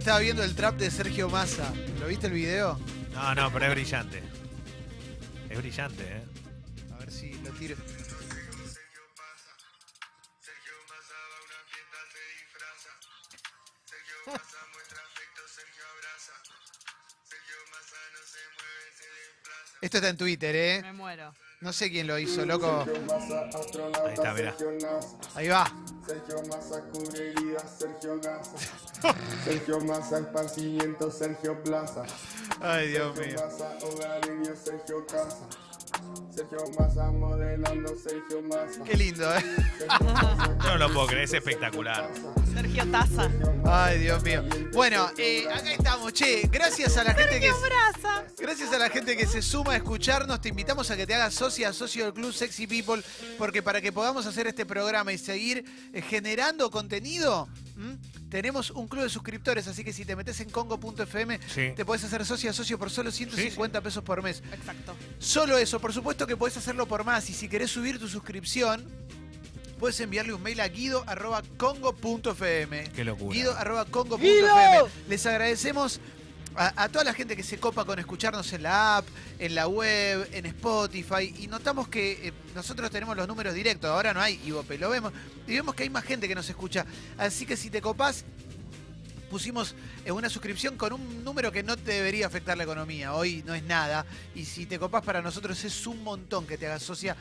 estaba viendo el trap de Sergio Massa. ¿Lo viste el video? No, no, pero es brillante. Es brillante, ¿eh? A ver si lo tiro. Esto está en Twitter, ¿eh? Me muero. No sé quién lo hizo, loco. Ahí está, mirá. Ahí va. Sergio Massa cubre heridas, Sergio Massa. Sergio Massa esparcimiento, Sergio Plaza. Ay, Dios Sergio mío. Massa hogareño, Sergio Casa. Sergio Massa modelando, Sergio Massa. Qué lindo, ¿eh? Yo no lo puedo creer, es espectacular. Sergio Taza. Ay, Dios mío. Bueno, eh, acá estamos, che. Gracias a la gente que. Braza. Gracias a la gente que se suma a escucharnos, te invitamos a que te hagas socia, socio del Club Sexy People, porque para que podamos hacer este programa y seguir eh, generando contenido, ¿m? Tenemos un club de suscriptores, así que si te metes en congo.fm, Sí. te podés hacer socia, socio por solo 150 pesos por mes. Exacto. Solo eso, por supuesto que podés hacerlo por más, y si querés subir tu suscripción, puedes enviarle un mail a guido.congo.fm. Qué locura. Guido.congo.fm. Les agradecemos a, toda la gente que se copa con escucharnos en la app, en la web, en Spotify. Y notamos que eh, nosotros tenemos los números directos. Ahora no hay Ivope, lo vemos. Y vemos que hay más gente que nos escucha. Así que si te copás, pusimos eh, una suscripción con un número que no te debería afectar la economía. Hoy no es nada. Y si te copás para nosotros es un montón que te hagas socia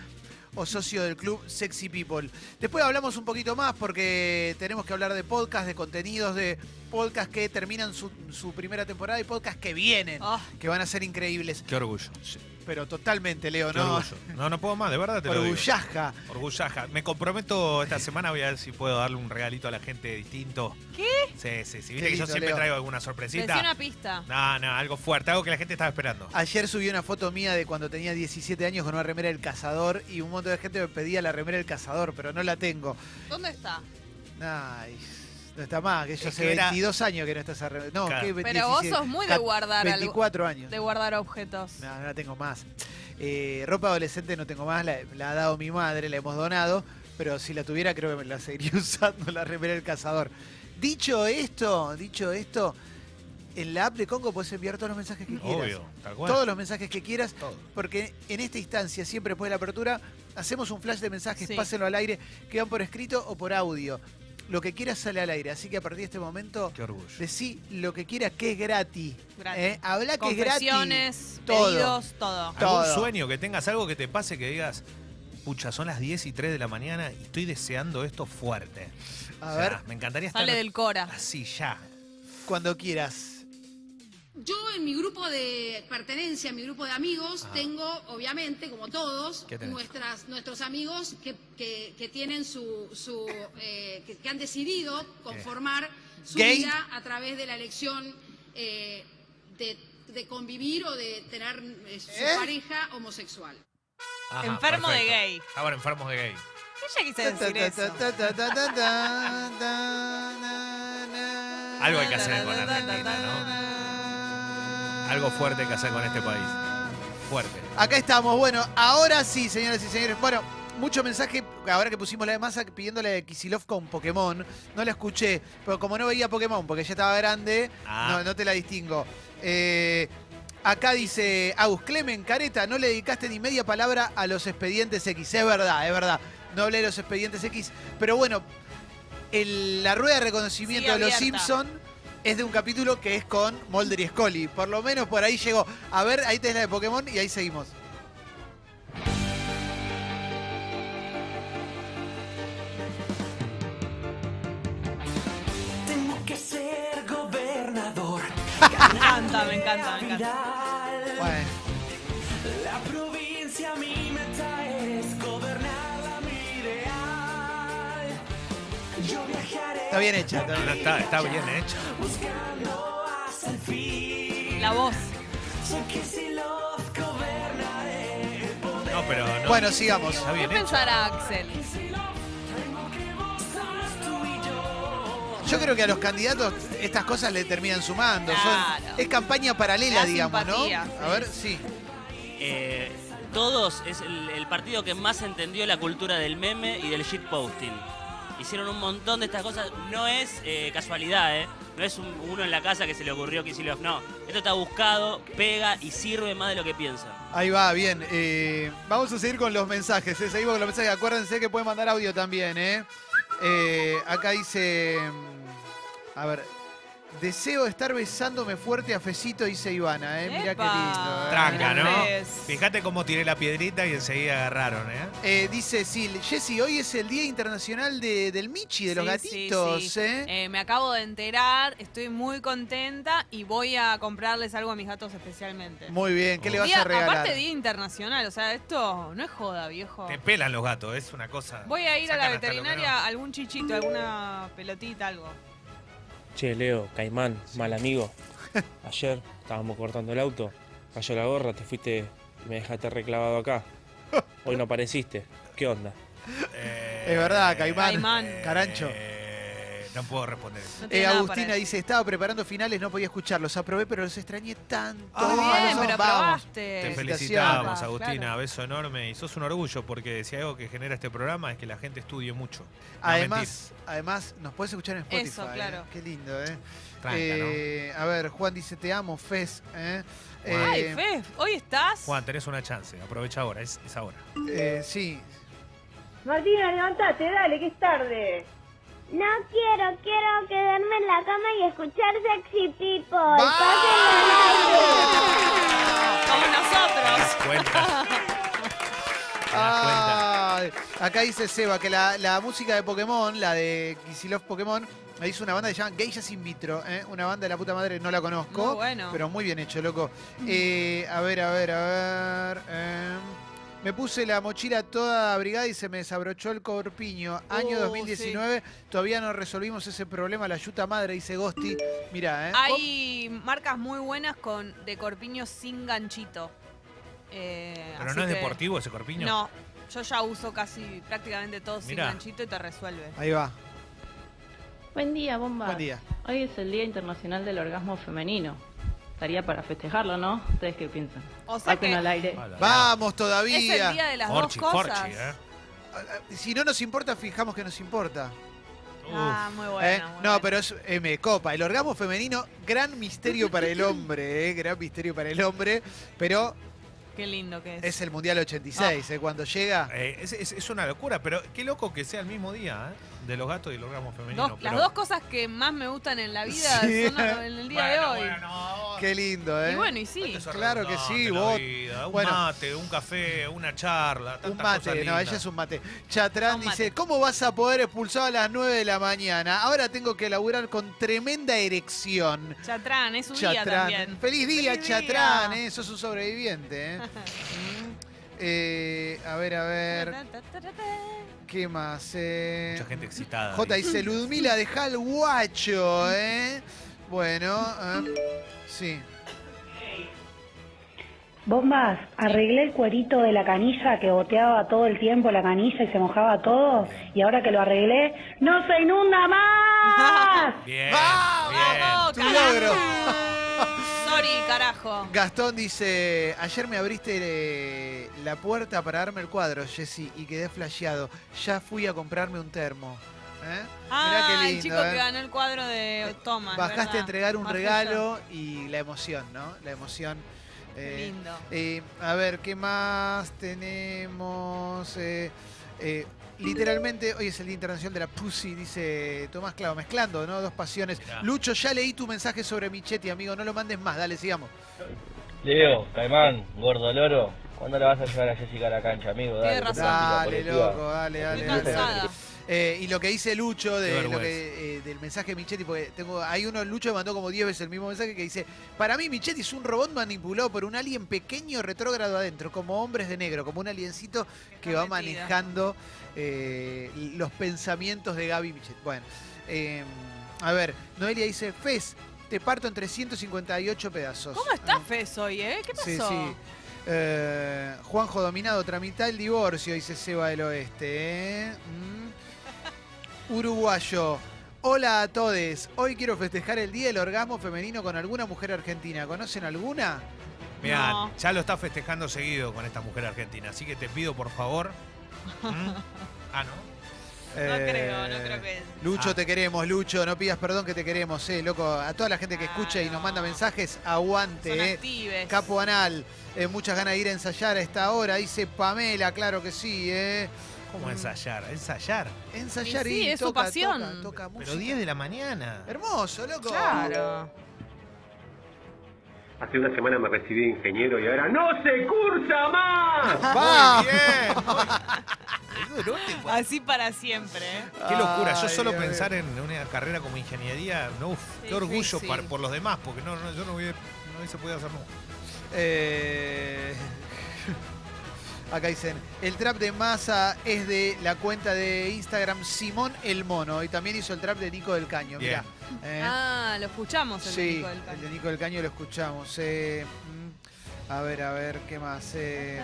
o socio del club Sexy People. Después hablamos un poquito más porque tenemos que hablar de podcast, de contenidos, de podcast que terminan su, su primera temporada y podcast que vienen, Oh, que van a ser increíbles. Qué orgullo. Pero totalmente, Leo, Qué ¿no? orgullo. No, no puedo más, de verdad te lo digo. Orgullaja. Orgullaja. Me comprometo esta semana, voy a ver si puedo darle un regalito a la gente distinto. ¿Qué? Sí, sí, sí. Qué Viste que yo siempre Leo. traigo alguna sorpresita. una pista. No, no, algo fuerte, algo que la gente estaba esperando. Ayer subí una foto mía de cuando tenía 17 años con una remera del cazador y un montón de gente me pedía la remera del cazador, pero no la tengo. ¿Dónde está? Ay, no está más, que yo Es hace que era- 22 años que no está esa remera. No. Pero vos 17? sos muy de Cat- guardar algo. 24 años. De guardar objetos. No, no la tengo más. Eh, ropa adolescente no tengo más, la, la ha dado mi madre, la hemos donado, pero si la tuviera creo que me la seguiría usando la remera del cazador. Dicho esto, dicho esto, en la app de Congo puedes enviar todos los mensajes que quieras. Obvio, tal cual. Todos los mensajes que quieras, Todo. porque en esta instancia, siempre después de la apertura, hacemos un flash de mensajes, Sí. pásenlo al aire, que van por escrito o por audio. Lo que quieras sale al aire, así que a partir de este momento, Qué orgullo. decí lo que quieras que es gratis. Gratis. ¿eh? Habla que es gratis. Confesiones, Todo. pedidos, todo. ¿Algún todo. sueño que tengas, algo que te pase que digas, pucha, son las 10 y 3 de la mañana y estoy deseando esto fuerte? A O sea, ver, me encantaría estar Sale del Cora. así ya. cuando quieras. Yo en mi grupo de pertenencia, en mi grupo de amigos, Ajá. tengo, obviamente, como todos, ¿Qué nuestras, nuestros amigos que, que- que tienen su, su eh, que, que han decidido conformar su ¿Gay? vida a través de la elección eh, de, de convivir o de tener eh, su ¿Eh? pareja homosexual. Ajá, Enfermo de gay. Estaban enfermos de gay. Ella quise decir eso. Algo hay que hacer con Argentina, ¿no? Algo fuerte que hacer con este país. Fuerte. Acá estamos. Bueno, ahora sí, señoras y señores. Bueno, mucho mensaje, ahora que pusimos la de masa pidiéndole a Kisilov con Pokémon. No la escuché, pero como no veía Pokémon, porque ya estaba grande, Ah. no, no te la distingo. Eh, acá dice Agus Clemen, Careta, no le dedicaste ni media palabra a los expedientes X. Es verdad, es verdad. No hablé de los expedientes X. Pero bueno, el- la rueda de reconocimiento de los. Simpson es de un capítulo que es con Mulder y Scully. Por lo menos por ahí llegó. A ver, ahí tenés la de Pokémon y ahí seguimos. Tengo que ser gobernador. Me encanta, me encanta, me encanta. Bueno, La provincia mi está bien hecha. está bien. Está, está bien fin. La voz. No, pero no. Bueno, sigamos. Está ¿Qué bien hecho. pensará Axel? Yo. Yo creo que a los candidatos estas cosas le terminan sumando. Son- Claro. es campaña paralela, Le da digamos, simpatía, ¿no? sí. A ver, sí. Eh, todos es el, el partido que más entendió la cultura del meme y del shitposting. Hicieron un montón de estas cosas. No es eh, casualidad, ¿eh? No es un- uno en la casa que se le ocurrió que Love. No, esto está buscado, pega y sirve más de lo que piensan. Ahí va, bien. eh, vamos a seguir con los mensajes. ¿eh? Seguimos con los mensajes. Acuérdense que pueden mandar audio también, ¿eh? Eh, acá dice. mm, A ver. Deseo estar besándome fuerte a Fecito, dice Ivana, ¿eh? Mirá qué lindo. ¿eh? Tranca, ¿no? Fíjate cómo tiré la piedrita y enseguida agarraron, ¿eh? Eh, dice Sil, Jessy, hoy es el Día Internacional de- del Michi, de los Sí, gatitos, sí, sí. ¿eh? Eh, me acabo de enterar, estoy muy contenta y voy a comprarles algo a mis gatos especialmente. Muy bien, ¿qué le vas Día- a regalar? Aparte, Día Internacional, o sea, esto no es joda, viejo. Te pelan los gatos, es una cosa. Voy a ir a la Sacan hasta lo que veterinaria, algún chichito, alguna pelotita, algo. Che, Leo, Caimán, mal amigo. Ayer estábamos cortando el auto, cayó la gorra, te fuiste y me dejaste reclavado acá. Hoy no apareciste. ¿Qué onda? Eh, Es verdad, Caimán. Caimán. Carancho. No puedo responder eso. No Eh, Agustina dice, estaba preparando finales, no podía escucharlos. Aprobé, pero los extrañé tanto. Ah, bien, Vamos, pero. Te felicitamos, Agustina, claro. beso enorme. Y sos un orgullo porque si hay algo que genera este programa es que la gente estudie mucho. No Además, además, nos puedes escuchar en Spotify. Eso, ¿eh? claro. Qué lindo, ¿eh? Tranca, Eh, A ver, Juan dice, te amo, Fez. ¿eh? Ay, Eh, Fe, ¿hoy estás? Juan, tenés una chance. Aprovecha ahora, es, es ahora. eh, sí. Martina, levantate, dale, que es tarde. No quiero, quiero quedarme en la cama y escuchar Sexy People. Como nosotros. Ay, acá dice Seba que la, la música de Pokémon, la de Kisilov Pokémon, la hizo una banda que se llama Geishas In Vitro, ¿eh? una banda de la puta madre, no la conozco, Muy bueno. pero muy bien hecho, loco. Eh, a ver, a ver, a ver. em, me puse la mochila toda abrigada y se me desabrochó el corpiño. Año Uh, 2019, todavía no resolvimos ese problema. La yuta madre, dice Gosti. Mirá, ¿eh? Hay marcas muy buenas con de corpiño sin ganchito. Eh, ¿Pero así no es que- deportivo ese corpiño? No, yo ya uso casi prácticamente todo sin ganchito y te resuelve. Ahí va. Buen día, bomba. Buen día. Hoy es el Día Internacional del Orgasmo Femenino. Estaría para festejarlo, ¿no? ¿Ustedes qué piensan? O sea que al aire. Vamos es todavía. el día de las Forchi, dos cosas. Forchi, ¿eh? Si no nos importa, fijamos que nos importa. Ah, muy bueno. ¿Eh? muy No, bueno. pero es, eh, me copa. El orgasmo femenino, gran misterio para el hombre, ¿eh? gran misterio para el hombre. Pero Qué lindo que es. es el Mundial 86, ¿eh? cuando llega. Eh, es, es- es una locura, pero qué loco que sea el mismo día, ¿eh? De los gatos y el orgasmo femenino. Dos- pero- Las dos cosas que más me gustan en la vida Sí. son en el día Bueno, de hoy. bueno, Qué lindo, ¿eh? Y bueno, y sí. Claro que sí, vos- vida, Un bueno. mate, un café, una charla, un mate, cosas no, ella es un mate. Chatrán Un dice, mate. ¿cómo vas a poder expulsar a las 9 de la mañana? Ahora tengo que laburar con tremenda erección. Chatrán, es su día también. Feliz día, Feliz Chatrán, día. ¿eh? Sos un sobreviviente, ¿eh? Eh, a ver, a ver, ¿qué más? Eh, Mucha gente excitada. J dice, Ludmila, deja el guacho, ¿eh? Bueno, eh, sí. Bombas, arreglé el cuerito de la canilla que goteaba todo el tiempo la canilla y se mojaba todo. Y ahora que lo arreglé, ¡no se inunda más! Bien, ¡Vamos, bien. ¡Vamos, Tu logro. Carajo. Gastón dice, ayer me abriste eh, la puerta para darme el cuadro, Jessy, y quedé flasheado. Ya fui a comprarme un termo. ¿Eh? Ah, Mirá qué el lindo, chico ¿eh? que ganó el cuadro de Thomas. Bajaste ¿verdad? a entregar un Más regalo y la emoción, ¿no? La emoción. Eh, lindo. eh, a ver, ¿qué más tenemos? Literalmente, hoy es el Día Internacional de la Pussy, dice Tomás Clavo, mezclando, ¿no? Dos pasiones. Mirá. Lucho, ya leí tu mensaje sobre Michetti, amigo, no lo mandes más, dale, sigamos. Leo, Caimán, gordo loro, ¿cuándo le vas a llevar a Jessica a la cancha, amigo? Razón. Dale, loco, dale, dale. Estoy dale, dale. cansada. Eh, y lo que dice Lucho Qué de vergüenza. lo que, eh, del mensaje de Michetti, porque tengo, hay uno, Lucho me mandó como 10 veces el mismo mensaje que dice, para mí Michetti es un robot manipulado por un alien pequeño retrógrado adentro, como hombres de negro, como un aliencito que va manejando eh, los pensamientos de Gaby Michetti. Bueno, eh, a ver, Noelia dice, Fez, te parto en 358 pedazos. ¿Cómo está Ah, Fez hoy, eh? ¿Qué pasó? Sí, sí. Eh, Juanjo Dominado, tramita el divorcio, dice Seba del Oeste. ¿eh? Mm. Uruguayo. Hola a todos. Hoy quiero festejar el Día del Orgasmo Femenino con alguna mujer argentina. ¿Conocen alguna? Mirá, No. ya lo está festejando seguido con esta mujer argentina, así que te pido por favor. ¿Mm? Ah, ¿no? No Eh, creo, no creo que. Lucho, Ah. te queremos, Lucho, no pidas perdón que te queremos, eh, loco. A toda la gente que escucha y nos manda mensajes, aguante, Son eh. actives. Capo Anal, eh, muchas ganas de ir a ensayar a esta hora, dice Pamela, claro que sí, eh. ¿Cómo ensayar? Ensayar. Ensayar Y sí, y es su pasión. toca, toca música. Pero 10 de la mañana. Hermoso, loco. Claro. Hace una semana me recibí de ingeniero y ahora ¡No se cursa más! Va. Muy bien. Así para siempre. ¿eh? Qué locura, yo Ay, solo Dios pensar en una carrera como ingeniería, no, uf, qué orgullo por los demás, porque no, no, yo no, hubiera- no hubiese podido hacer nunca. Eh, Acá dicen, el trap de masa es de la cuenta de Instagram Simón el Mono y también hizo el trap de Nico del Caño. Mirá. Eh, Ah, lo escuchamos el sí, Nico del Caño. el de Nico del Caño lo escuchamos. eh, mm, a ver, a ver, ¿qué más? Eh,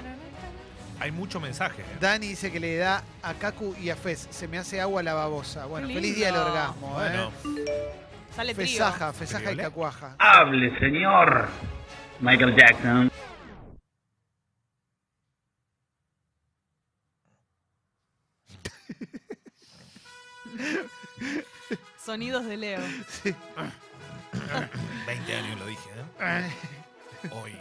Hay mucho mensaje. ¿eh? Dani dice que le da a Kaku y a Fez. Se me hace agua la babosa. Bueno, feliz día del orgasmo. Bueno, eh. Sale trío. Fesaja, fesaja y cacuaja. Hable, señor. Michael Jackson. Sonidos de Leo. 20 años lo dije, Eh, ¿eh? Hoy.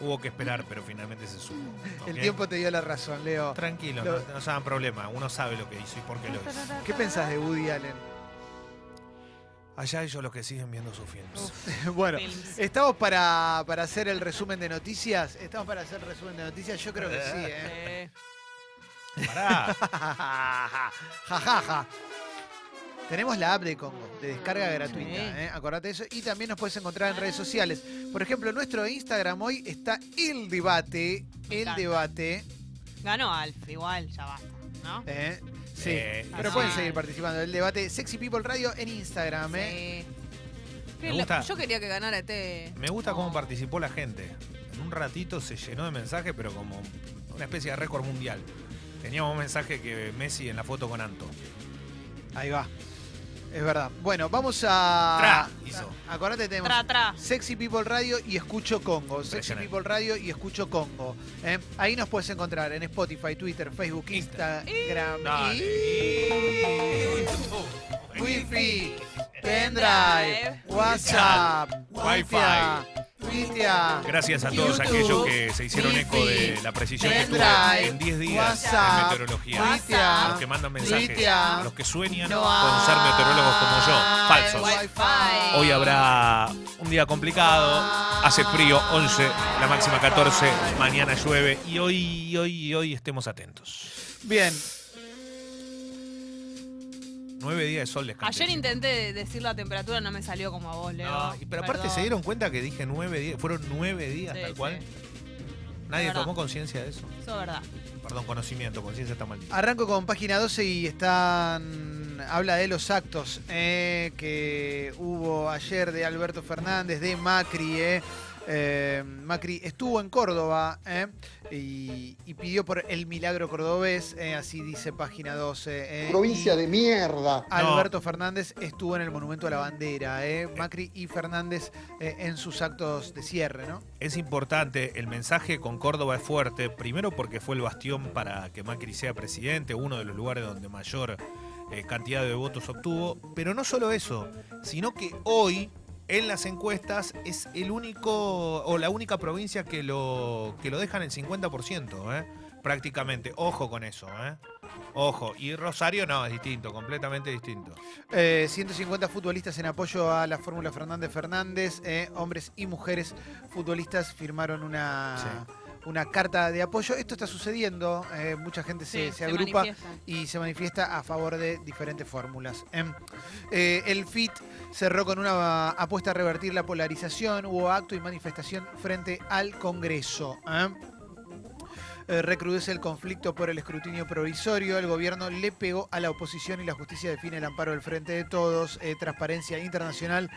Hubo que esperar, pero finalmente se supo. El tiempo te dio la razón, Leo. Tranquilo, Lo- no, no se hagan problema. Uno sabe lo que hizo y por qué lo hizo. ¿Qué pensás de Woody Allen? Allá ellos los que siguen viendo sus films. bueno, Films. ¿estamos para, para hacer el resumen de noticias? ¿Estamos para hacer el resumen de noticias? Yo creo que sí, ¿eh? Eh, Pará. ja, ja, ja. Tenemos la app de Congo, de descarga gratuita, Sí. ¿eh? acordate de eso. Y también nos puedes encontrar en redes sociales. Por ejemplo, en nuestro Instagram hoy está el debate, el encanta. debate. ganó Alf, igual, ya basta, ¿no? ¿eh? Sí, Eh, pero sí. pueden seguir participando del debate. Sexy People Radio en Instagram, ¿eh? Sí. Me gusta. Yo quería que ganara este. Me gusta No. cómo participó la gente. En un ratito se llenó de mensajes, pero como una especie de récord mundial. Teníamos un mensaje que Messi en la foto con Anto. Ahí va. Es verdad. Bueno, vamos a. Tra, hizo. Acordate, tenemos Tra, tra. Sexy People Radio y Escucho Congo. Sexy. People Radio y Escucho Congo. ¿eh? Ahí nos puedes encontrar en Spotify, Twitter, Facebook, Insta. Instagram Dale. y Wi-Fi, pendrive, WhatsApp, Wi-Fi. Gracias a todos YouTube, aquellos que se hicieron eco de la precisión que tuve en 10 días en WhatsApp, meteorología. A los que mandan mensajes, a los que sueñan No con ser meteorólogos como yo. Falsos. Hoy habrá un día complicado, hace frío, 11, la máxima 14, mañana llueve y hoy, hoy, hoy estemos atentos. Bien, Nueve días de sol descanso. Ayer intenté decir la temperatura, no me salió como a vos, Leo. No, y- pero aparte se dieron cuenta que dije nueve días, fueron nueve días Sí, tal cual. sí. Nadie verdad. tomó conciencia de eso. Eso es verdad. Perdón, conocimiento, conciencia está mal dicho. Arranco con página 12 y están. Habla de los actos eh, que hubo ayer de Alberto Fernández, de Macri. eh. Eh, Macri estuvo en Córdoba eh, y, y pidió por el milagro cordobés, eh, así dice página 12. eh, Provincia de mierda. Alberto Fernández estuvo en el Monumento a la Bandera. eh, Macri y Fernández eh, en sus actos de cierre, ¿no? Es importante, el mensaje con Córdoba es fuerte, primero porque fue el bastión para que Macri sea presidente, uno de los lugares donde mayor eh, cantidad de votos obtuvo, pero no solo eso, sino que hoy en las encuestas es el único o la única provincia que lo, que lo dejan en 50%, ¿eh? prácticamente. Ojo con eso, ¿eh? Ojo. Y Rosario no, es distinto, completamente distinto. Eh, 150 futbolistas en apoyo a la Fórmula Fernández Fernández. eh, hombres y mujeres futbolistas firmaron una, una carta de apoyo. Esto está sucediendo. eh, mucha gente se, Sí, se se agrupa y se manifiesta a favor de diferentes fórmulas. em. Eh, el FIT cerró con una apuesta a revertir la polarización. Hubo acto y manifestación frente al Congreso. em. Eh, recrudece el conflicto por el escrutinio provisorio. El gobierno le pegó a la oposición y la justicia define el amparo del Frente de Todos. Eh, Transparencia Internacional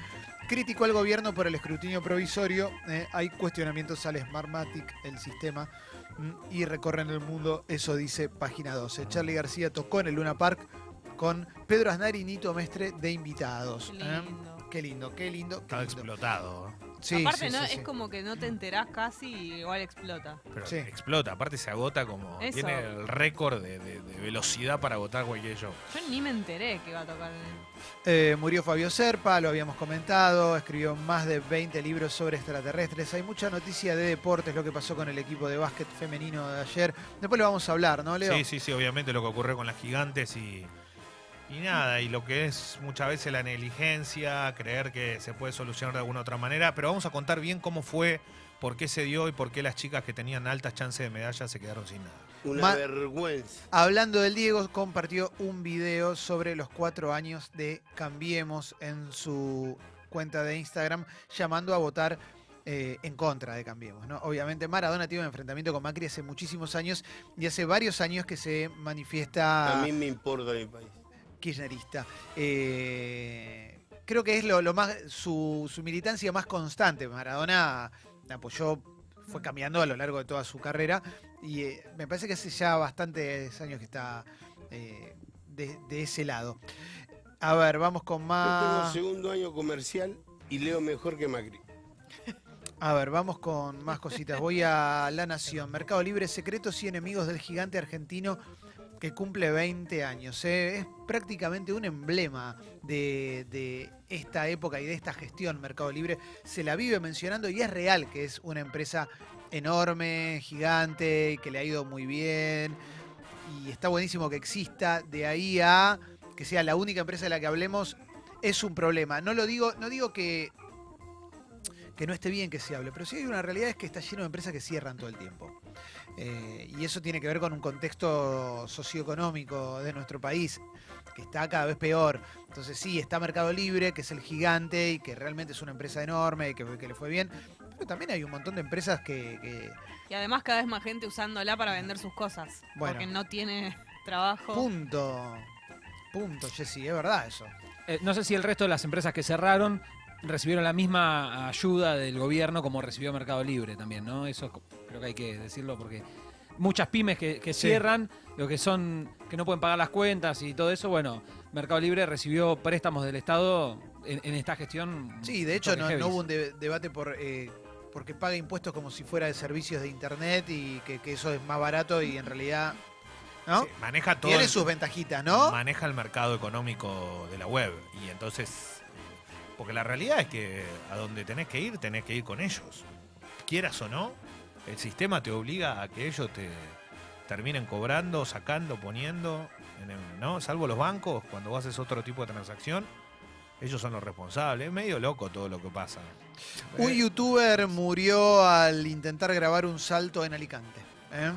criticó al gobierno por el escrutinio provisorio. Eh, hay cuestionamientos al Smartmatic, el sistema, mm, y recorren el mundo. Eso dice página 12. Charlie García tocó en el Luna Park con Pedro Aznar y Nito Mestre de invitados. Qué ¿eh? lindo. Qué lindo, qué lindo. qué Estaba lindo. explotado. Sí, Aparte, sí, no, sí, es como que no te enterás casi y igual explota. Pero Sí. explota, aparte se agota como. Eso. Tiene el récord de, de- de velocidad para agotar cualquier show. Yo ni me enteré que iba a tocar. en- Eh, murió Fabio Serpa, lo habíamos comentado, escribió más de 20 libros sobre extraterrestres. Hay mucha noticia de deportes, lo que pasó con el equipo de básquet femenino de ayer. Después lo vamos a hablar, ¿no, Leo? Sí, sí, sí, obviamente lo que ocurrió con las gigantes y, y nada, y lo que es muchas veces la negligencia, creer que se puede solucionar de alguna otra manera, pero vamos a contar bien cómo fue, por qué se dio y por qué las chicas que tenían altas chances de medalla se quedaron sin nada. Una Ma- vergüenza. Hablando del Diego, compartió un video sobre los cuatro años de Cambiemos en su cuenta de Instagram, llamando a votar eh, en contra de Cambiemos. ¿no? Obviamente Maradona tiene un enfrentamiento con Macri hace muchísimos años y hace varios años que se manifiesta A mí me importa mi país. Kirchnerista. Eh, creo que es lo, lo más su, su militancia más constante. Maradona apoyó, fue cambiando a lo largo de toda su carrera y eh, me parece que hace ya bastantes años que está eh, de, de ese lado. A ver, vamos con Yo tengo más. segundo año comercial y leo mejor que Macri. A ver, vamos con más cositas. Voy a La Nación. Mercado Libre, secretos y enemigos del gigante argentino que cumple 20 años. ¿eh? Es prácticamente un emblema de, de esta época y de esta gestión Mercado Libre. Se la vive mencionando y es real que es una empresa enorme, gigante, que le ha ido muy bien. Y está buenísimo que exista. De ahí a que sea la única empresa de la que hablemos es un problema. No lo digo, no digo que que no esté bien que se hable, pero sí hay una realidad es que está lleno de empresas que cierran todo el tiempo. Eh, y eso tiene que ver con un contexto socioeconómico de nuestro país, que está cada vez peor. Entonces sí, está Mercado Libre, que es el gigante y que realmente es una empresa enorme y que, que le fue bien, pero también hay un montón de empresas que... que- Y además cada vez más gente usándola para vender sus cosas. Bueno. Porque no tiene trabajo. punto. Punto, Jessy, es verdad eso. Eh, no sé si el resto de las empresas que cerraron recibieron la misma ayuda del gobierno como recibió Mercado Libre también, ¿no? Eso creo que hay que decirlo porque muchas pymes que, que Sí. cierran, lo que son, que no pueden pagar las cuentas y todo eso, bueno, Mercado Libre recibió préstamos del Estado en, en esta gestión. Sí, de hecho no, hubo un de- debate por eh, porque paga impuestos como si fuera de servicios de internet y que, que eso es más barato y en realidad... ¿no? Sí, maneja todo. Tiene sus ventajitas, ¿no? Maneja el mercado económico de la web. Y entonces. Porque la realidad es que a donde tenés que ir, tenés que ir con ellos. Quieras o no, el sistema te obliga a que ellos te terminen cobrando, sacando, poniendo. en el- ¿no? Salvo los bancos, cuando vos haces otro tipo de transacción, ellos son los responsables. Es medio loco todo lo que pasa. Un youtuber murió al intentar grabar un salto en Alicante. ¿eh?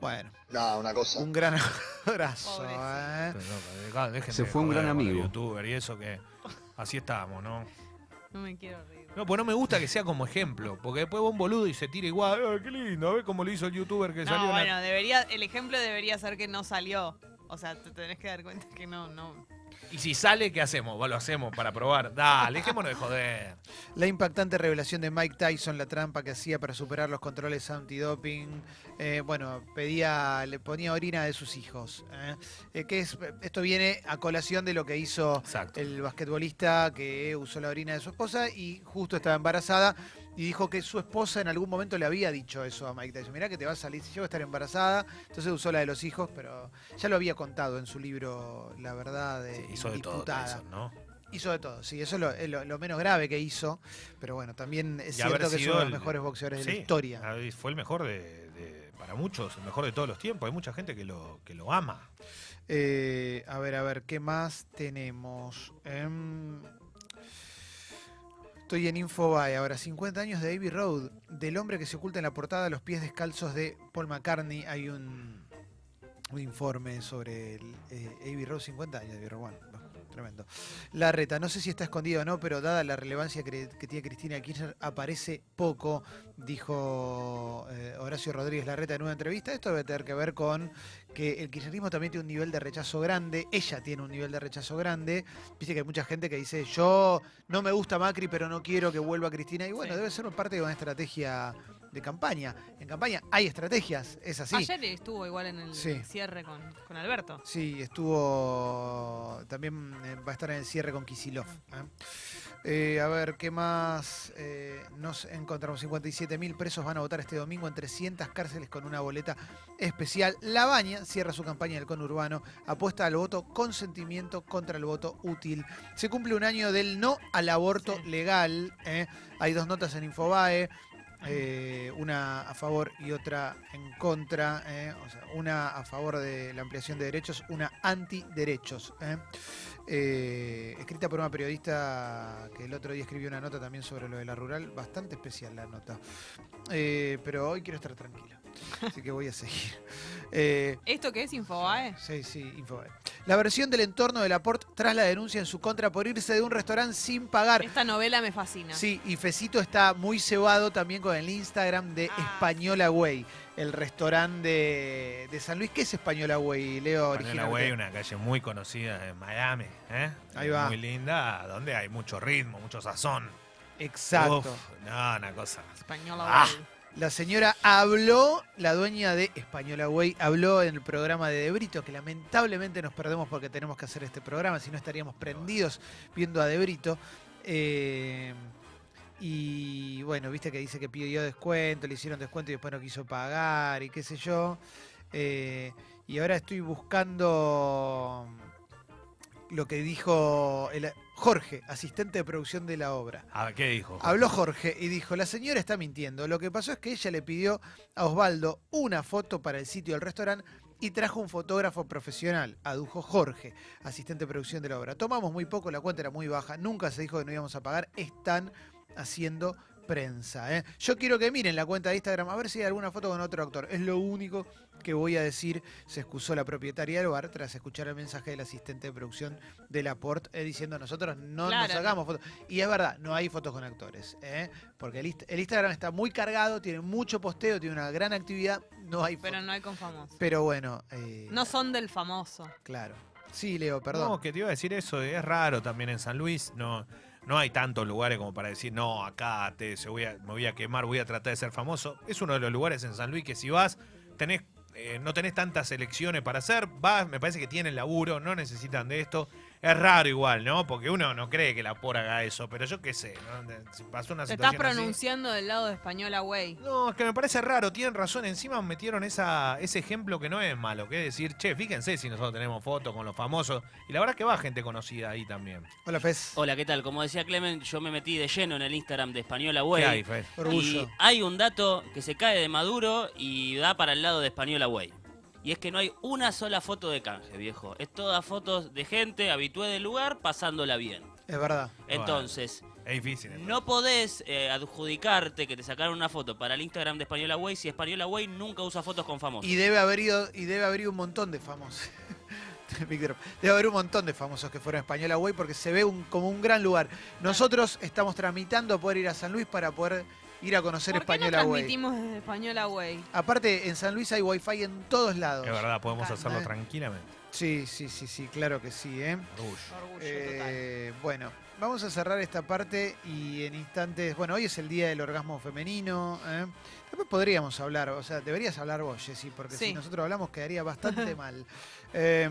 Bueno. No, una cosa. Un gran abrazo. ¿eh? No, déjense Se fue un gran amigo. youtuber y eso que. Así estamos, ¿no? No me quiero reír. No, pues no me gusta que sea como ejemplo, porque después va un boludo y se tira igual. "Ay, qué lindo! A ver cómo lo hizo el youtuber que salió. No, la-". bueno, debería, el ejemplo debería ser que no salió. O sea, te tenés que dar cuenta que no, no. Y si sale, ¿qué hacemos? Lo hacemos para probar. Dale, dejémonos de joder. La impactante revelación de Mike Tyson, la trampa que hacía para superar los controles antidoping. Eh, bueno, pedía, le ponía orina de sus hijos. ¿eh? Eh, que es, esto viene a colación de lo que hizo el basquetbolista que usó la orina de su esposa y justo estaba embarazada y dijo que su esposa en algún momento le había dicho eso a Mike Tyson. Mirá que te va a salir, si yo voy a estar embarazada. Entonces usó la de los hijos, pero ya lo había contado en su libro La verdad de hizo de todo Indisputada. Tyson, ¿no? Hizo de todo, sí, eso es lo, es lo- lo menos grave que hizo, pero bueno, también es Y cierto que es uno de los mejores boxeadores de Sí, la historia. Fue el mejor de, de- para muchos, el mejor de todos los tiempos. Hay mucha gente que lo, que lo ama. Eh, a ver, a ver, ¿qué más tenemos? Em, estoy en Infobae ahora, 50 años de Abbey Road, del hombre que se oculta en la portada a los pies descalzos de Paul McCartney. Hay un, informe sobre el eh, Abbey Road, 50 años de Abbey Road. Tremendo. La reta, no sé si está escondido o no, pero dada la relevancia que, que tiene Cristina Kirchner, aparece poco, dijo eh, Horacio Rodríguez Larreta en una entrevista. Esto debe tener que ver con que el kirchnerismo también tiene un nivel de rechazo grande, ella tiene un nivel de rechazo grande. Viste que hay mucha gente que dice, yo no me gusta Macri, pero no quiero que vuelva Cristina. Y bueno, debe ser parte de una estrategia de campaña. En campaña hay estrategias, es así. Ayer estuvo igual en el Sí. cierre con, con Alberto. Sí, estuvo. También eh, va a estar en el cierre con Kisilov. ¿eh? Eh, a ver, ¿qué más? Eh, nos encontramos 57 mil presos van a votar este domingo en 300 cárceles con una boleta especial. La Baña cierra su campaña del conurbano, apuesta al voto consentimiento contra el voto útil. Se cumple un año del no al aborto legal. Hay dos notas en Infobae. Eh, una a favor y otra en contra, ¿eh? una a favor de la ampliación de derechos, una antiderechos. ¿eh? Eh, escrita por una periodista que el otro día escribió una nota también sobre lo de la rural, bastante especial la nota. Pero hoy quiero estar tranquila, así que voy a seguir. Eh, ¿Esto qué es Infobae? Sí, sí, Infobae. La versión del entorno de Laporte tras la denuncia en su contra por irse de un restaurante sin pagar. Esta novela me fascina. Sí, y Fecito está muy cebado también con el Instagram de Ah. Española Way, el restaurante de, de San Luis. ¿Qué es Española Way, Leo? Española originalmente? Way, una calle muy conocida en Miami, ¿eh? Ahí va. Muy linda, donde hay mucho ritmo, mucho sazón. Exacto. Uf, no, una cosa. Española Ah. Way. La señora habló, la dueña de Española Way, habló en el programa de Debrito, que lamentablemente nos perdemos porque tenemos que hacer este programa, si no estaríamos prendidos viendo a Debrito. Eh, y bueno, viste que dice que pidió descuento, le hicieron descuento y después no quiso pagar y qué sé yo. Eh, y ahora estoy buscando lo que dijo el- Jorge, asistente de producción de la obra. Ah, ¿qué dijo? Habló Jorge y dijo, la señora está mintiendo. Lo que pasó es que ella le pidió a Osvaldo una foto para el sitio del restaurante y trajo un fotógrafo profesional, adujo Jorge, asistente de producción de la obra. Tomamos muy poco, la cuenta era muy baja, nunca se dijo que no íbamos a pagar, están haciendo prensa. ¿eh? Yo quiero que miren la cuenta de Instagram, a ver si hay alguna foto con otro actor. Es lo único que voy a decir. Se excusó la propietaria del bar tras escuchar el mensaje del asistente de producción de Laporte eh, diciendo nosotros no Claro, nos sacamos fotos. Y es verdad, no hay fotos con actores. ¿eh? Porque el, Inst- el Instagram está muy cargado, tiene mucho posteo, tiene una gran actividad, no hay Pero fotos. no hay con famosos. Pero bueno, eh, No son del famoso. claro. Sí, Leo, perdón. No, que te iba a decir eso, es raro también en San Luis, no, no hay tantos lugares como para decir, no, acá te, se voy a, me voy a quemar, voy a tratar de ser famoso. Es uno de los lugares en San Luis que si vas, tenés, eh, no tenés tantas elecciones para hacer, vas, me parece que tienen laburo, no necesitan de esto. Es raro igual, ¿no? Porque uno no cree que la por haga eso, pero yo qué sé, ¿no? Si pasó una Te estás situación así- pronunciando del lado de Española Way. No, es que me parece raro, tienen razón. Encima metieron esa, ese ejemplo que no es malo, que es decir, che, fíjense si nosotros tenemos fotos con los famosos. Y la verdad que va gente conocida ahí también. Hola, Fez. Hola, ¿qué tal? Como decía Clemen, yo me metí de lleno en el Instagram de Española Way. ¿Qué hay, Fez? Orgullo. Y hay un dato que se cae de Maduro y da para el lado de Española Way. Y es que no hay una sola foto de canje, viejo. Es todas fotos de gente habitué del lugar pasándola bien. Es verdad. Entonces, Es difícil. entonces. no podés eh, adjudicarte que te sacaron una foto para el Instagram de Española Way si Española Way nunca usa fotos con famosos. Y debe haber ido, y debe haber ido un montón de famosos. Debe haber un montón de famosos que fueron a Española Way porque se ve un, como un gran lugar. Nosotros estamos tramitando poder ir a San Luis para poder ir a conocer ¿Por qué no Española Way. transmitimos desde Española Way? Aparte, en San Luis hay wifi en todos lados. Es verdad, podemos Calma, hacerlo eh. tranquilamente. Sí, sí, sí, sí, claro que sí, ¿eh? Orgullo. Orgullo total. Eh, bueno, vamos a cerrar esta parte y en instantes, bueno, hoy es el día del orgasmo femenino. ¿eh? Después podríamos hablar, o sea, deberías hablar vos, Jessy, porque si nosotros hablamos quedaría bastante mal. Eh,